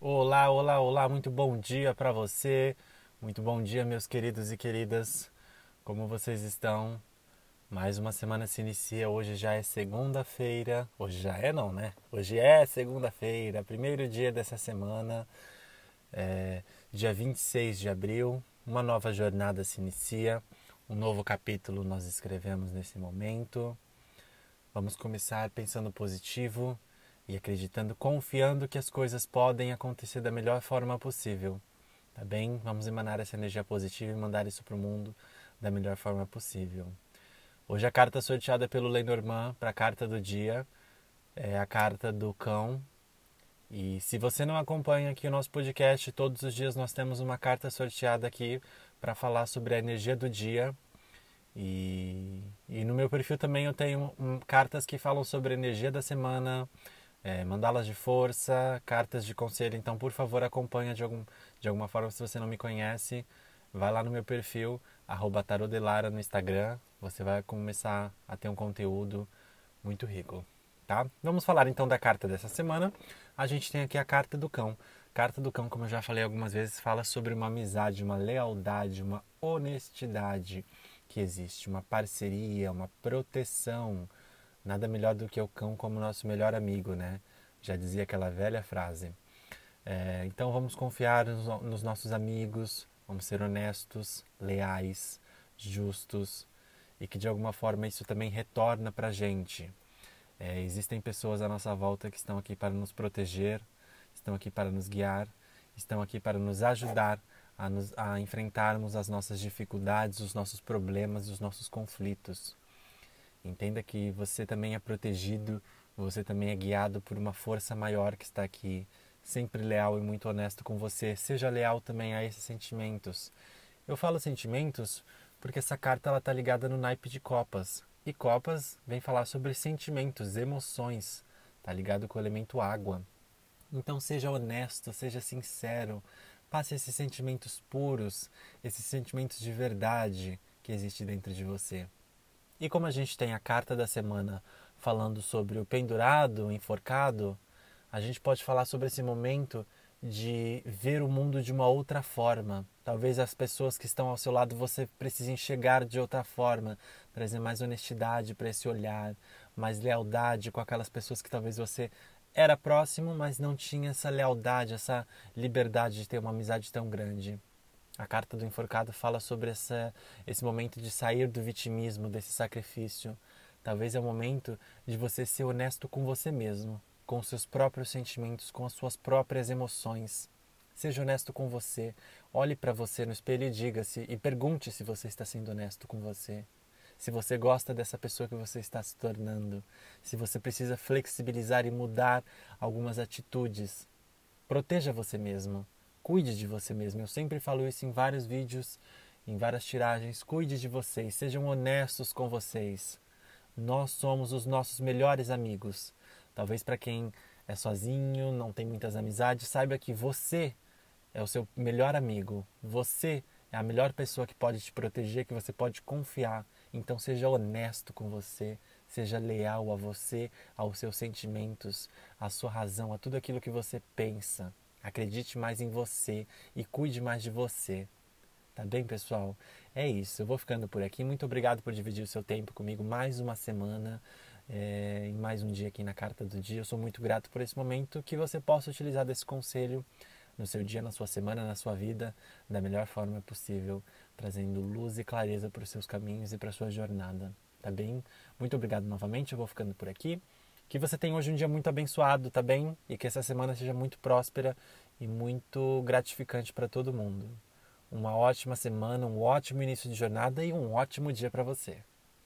Olá, olá, olá, muito bom dia para você. Muito bom dia, meus queridos e queridas. Como vocês estão? Mais uma semana se inicia. Hoje já é segunda-feira. Hoje já é, não, né? Hoje é segunda-feira, primeiro dia dessa semana, é, dia 26 de abril. Uma nova jornada se inicia. Um novo capítulo nós escrevemos nesse momento. Vamos começar pensando positivo e acreditando, confiando que as coisas podem acontecer da melhor forma possível. Tá bem? Vamos emanar essa energia positiva e mandar isso para o mundo da melhor forma possível. Hoje a carta sorteada pelo Lenormand para a carta do dia é a carta do cão. E se você não acompanha aqui o nosso podcast, todos os dias nós temos uma carta sorteada aqui para falar sobre a energia do dia. E, e no meu perfil também eu tenho um, cartas que falam sobre a energia da semana, é, mandalas de força, cartas de conselho. Então, por favor, acompanha de, algum, de alguma forma. Se você não me conhece, vai lá no meu perfil, tarodelara no Instagram. Você vai começar a ter um conteúdo muito rico, tá? Vamos falar então da carta dessa semana. A gente tem aqui a carta do cão. Carta do cão, como eu já falei algumas vezes, fala sobre uma amizade, uma lealdade, uma honestidade que existe, uma parceria, uma proteção, Nada melhor do que o cão como nosso melhor amigo, né? Já dizia aquela velha frase. É, então vamos confiar nos, nos nossos amigos, vamos ser honestos, leais, justos e que de alguma forma isso também retorna para a gente. É, existem pessoas à nossa volta que estão aqui para nos proteger, estão aqui para nos guiar, estão aqui para nos ajudar a, nos, a enfrentarmos as nossas dificuldades, os nossos problemas e os nossos conflitos. Entenda que você também é protegido, você também é guiado por uma força maior que está aqui, sempre leal e muito honesto com você. Seja leal também a esses sentimentos. Eu falo sentimentos porque essa carta ela está ligada no naipe de copas. E copas vem falar sobre sentimentos, emoções. Está ligado com o elemento água. Então seja honesto, seja sincero. Passe esses sentimentos puros, esses sentimentos de verdade que existe dentro de você. E como a gente tem a carta da semana falando sobre o pendurado, enforcado, a gente pode falar sobre esse momento de ver o mundo de uma outra forma. Talvez as pessoas que estão ao seu lado você precise enxergar de outra forma, trazer mais honestidade para esse olhar, mais lealdade com aquelas pessoas que talvez você era próximo, mas não tinha essa lealdade, essa liberdade de ter uma amizade tão grande. A carta do enforcado fala sobre essa, esse momento de sair do vitimismo, desse sacrifício. Talvez é o momento de você ser honesto com você mesmo, com os seus próprios sentimentos, com as suas próprias emoções. Seja honesto com você. Olhe para você no espelho e diga-se e pergunte se você está sendo honesto com você. Se você gosta dessa pessoa que você está se tornando, se você precisa flexibilizar e mudar algumas atitudes, proteja você mesmo. Cuide de você mesmo. Eu sempre falo isso em vários vídeos, em várias tiragens. Cuide de vocês, sejam honestos com vocês. Nós somos os nossos melhores amigos. Talvez para quem é sozinho, não tem muitas amizades, saiba que você é o seu melhor amigo. Você é a melhor pessoa que pode te proteger, que você pode confiar. Então seja honesto com você, seja leal a você, aos seus sentimentos, à sua razão, a tudo aquilo que você pensa. Acredite mais em você e cuide mais de você. Tá bem, pessoal? É isso. Eu vou ficando por aqui. Muito obrigado por dividir o seu tempo comigo mais uma semana, é, em mais um dia aqui na Carta do Dia. Eu sou muito grato por esse momento que você possa utilizar desse conselho no seu dia, na sua semana, na sua vida, da melhor forma possível, trazendo luz e clareza para os seus caminhos e para a sua jornada. Tá bem? Muito obrigado novamente. Eu vou ficando por aqui. Que você tenha hoje um dia muito abençoado, tá bem? E que essa semana seja muito próspera e muito gratificante para todo mundo. Uma ótima semana, um ótimo início de jornada e um ótimo dia para você.